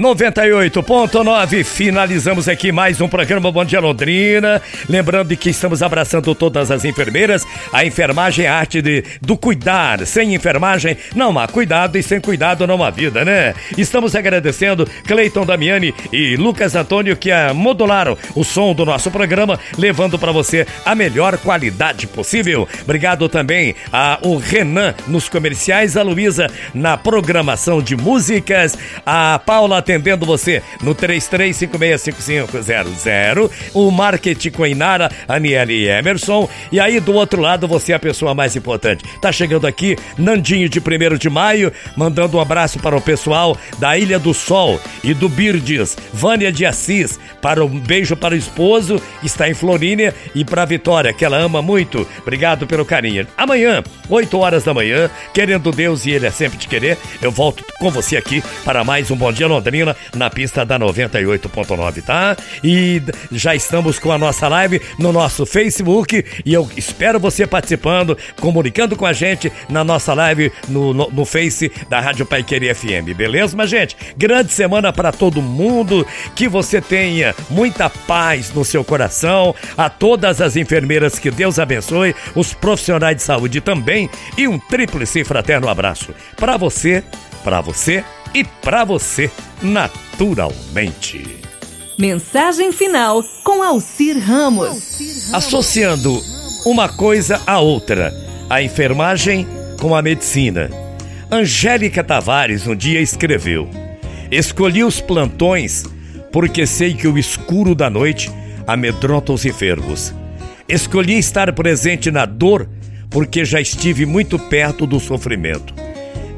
98.9, finalizamos aqui mais um programa Bom Dia Londrina. Lembrando que estamos abraçando todas as enfermeiras. A enfermagem é a arte de, do cuidar. Sem enfermagem não há cuidado e sem cuidado não há vida, né? Estamos agradecendo Cleiton Damiani e Lucas Antônio que a, modularam o som do nosso programa, levando para você a melhor qualidade possível. Obrigado também ao Renan nos comerciais, a Luísa na programação de músicas, a Paula atendendo você no 33565500. O marketing com Inara, Aniele e Emerson. E aí do outro lado você é a pessoa mais importante. Tá chegando aqui Nandinho de 1 de maio, mandando um abraço para o pessoal da Ilha do Sol e do Birdes, Vânia de Assis, para um beijo para o esposo, está em Florínia, e para a Vitória, que ela ama muito. Obrigado pelo carinho. Amanhã, 8 horas da manhã, querendo Deus e Ele é sempre te querer, eu volto com você aqui para mais um Bom Dia Londrina na pista da 98.9, tá? E já estamos com a nossa live no nosso Facebook e eu espero você participando, comunicando com a gente na nossa live no, no, no Face da Rádio Pai Querer FM, beleza, minha gente? Grande semana para todo mundo, que você tenha muita paz no seu coração, a todas as enfermeiras que Deus abençoe, os profissionais de saúde também e um tríplice fraterno abraço para você, para você e para você, naturalmente. Mensagem final com Alcir Ramos. Associando uma coisa à outra, a enfermagem com a medicina. Angélica Tavares um dia escreveu: Escolhi os plantões porque sei que o escuro da noite amedronta os enfermos. Escolhi estar presente na dor porque já estive muito perto do sofrimento.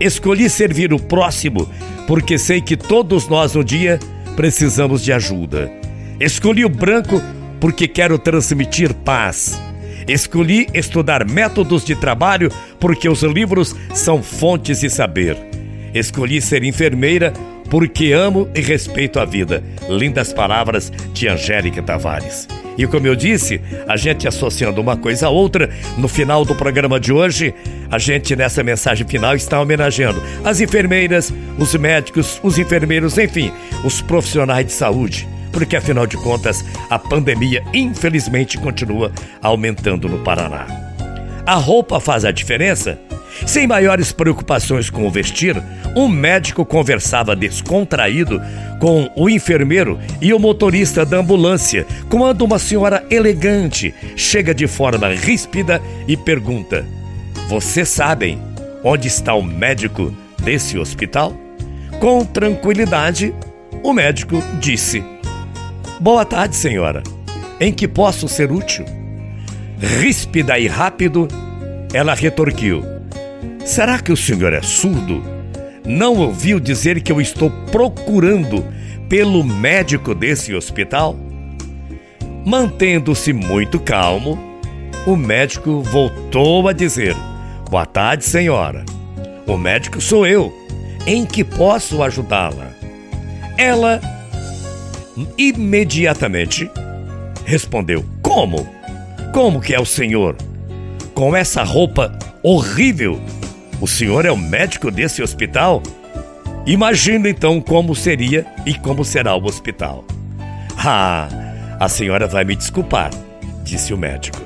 Escolhi servir o próximo porque sei que todos nós um dia precisamos de ajuda. Escolhi o branco porque quero transmitir paz. Escolhi estudar métodos de trabalho porque os livros são fontes de saber. Escolhi ser enfermeira porque amo e respeito a vida. Lindas palavras de Angélica Tavares. E como eu disse, a gente associando uma coisa a outra, no final do programa de hoje, a gente nessa mensagem final está homenageando as enfermeiras, os médicos, os enfermeiros, enfim, os profissionais de saúde. Porque afinal de contas, a pandemia infelizmente continua aumentando no Paraná. A roupa faz a diferença? Sem maiores preocupações com o vestir, um médico conversava descontraído com o enfermeiro e o motorista da ambulância, quando uma senhora elegante chega de forma ríspida e pergunta: Vocês sabem onde está o médico desse hospital? Com tranquilidade, o médico disse: Boa tarde, senhora. Em que posso ser útil? Ríspida e rápido, ela retorquiu: Será que o senhor é surdo? Não ouviu dizer que eu estou procurando pelo médico desse hospital? Mantendo-se muito calmo, o médico voltou a dizer: Boa tarde, senhora. O médico sou eu. Em que posso ajudá-la? Ela imediatamente respondeu: Como? Como que é o senhor? Com essa roupa horrível o senhor é o médico desse hospital? Imagina então como seria e como será o hospital. Ah, a senhora vai me desculpar, disse o médico.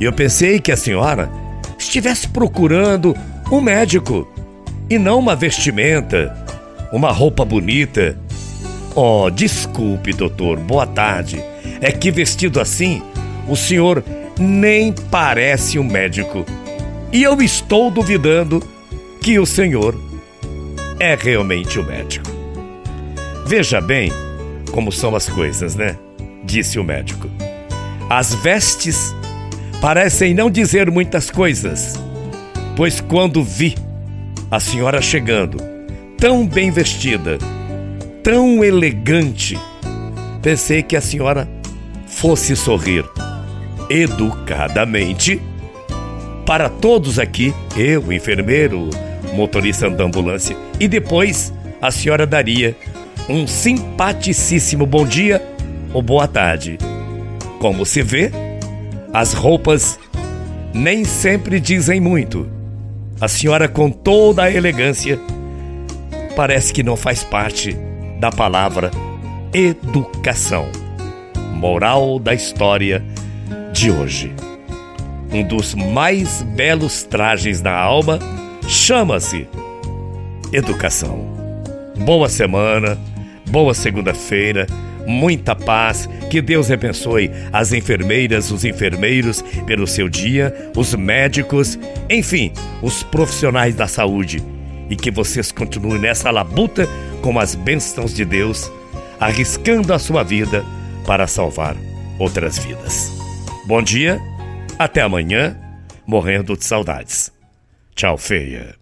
Eu pensei que a senhora estivesse procurando um médico e não uma vestimenta, uma roupa bonita. Oh, desculpe, doutor, boa tarde. É que vestido assim, o senhor nem parece um médico. E eu estou duvidando que o Senhor é realmente o médico. Veja bem como são as coisas, né? Disse o médico. As vestes parecem não dizer muitas coisas, pois quando vi a senhora chegando, tão bem vestida, tão elegante, pensei que a senhora fosse sorrir educadamente para todos aqui, eu, enfermeiro, motorista da ambulância, e depois a senhora daria um simpaticíssimo bom dia ou boa tarde. Como se vê, as roupas nem sempre dizem muito. A senhora, com toda a elegância, parece que não faz parte da palavra educação. Moral da história de hoje. Um dos mais belos trajes da alma chama-se educação. Boa semana, boa segunda-feira, muita paz, que Deus abençoe as enfermeiras, os enfermeiros pelo seu dia, os médicos, enfim, os profissionais da saúde e que vocês continuem nessa labuta com as bênçãos de Deus, arriscando a sua vida para salvar outras vidas. Bom dia, até amanhã, morrendo de saudades. Tchau, feia.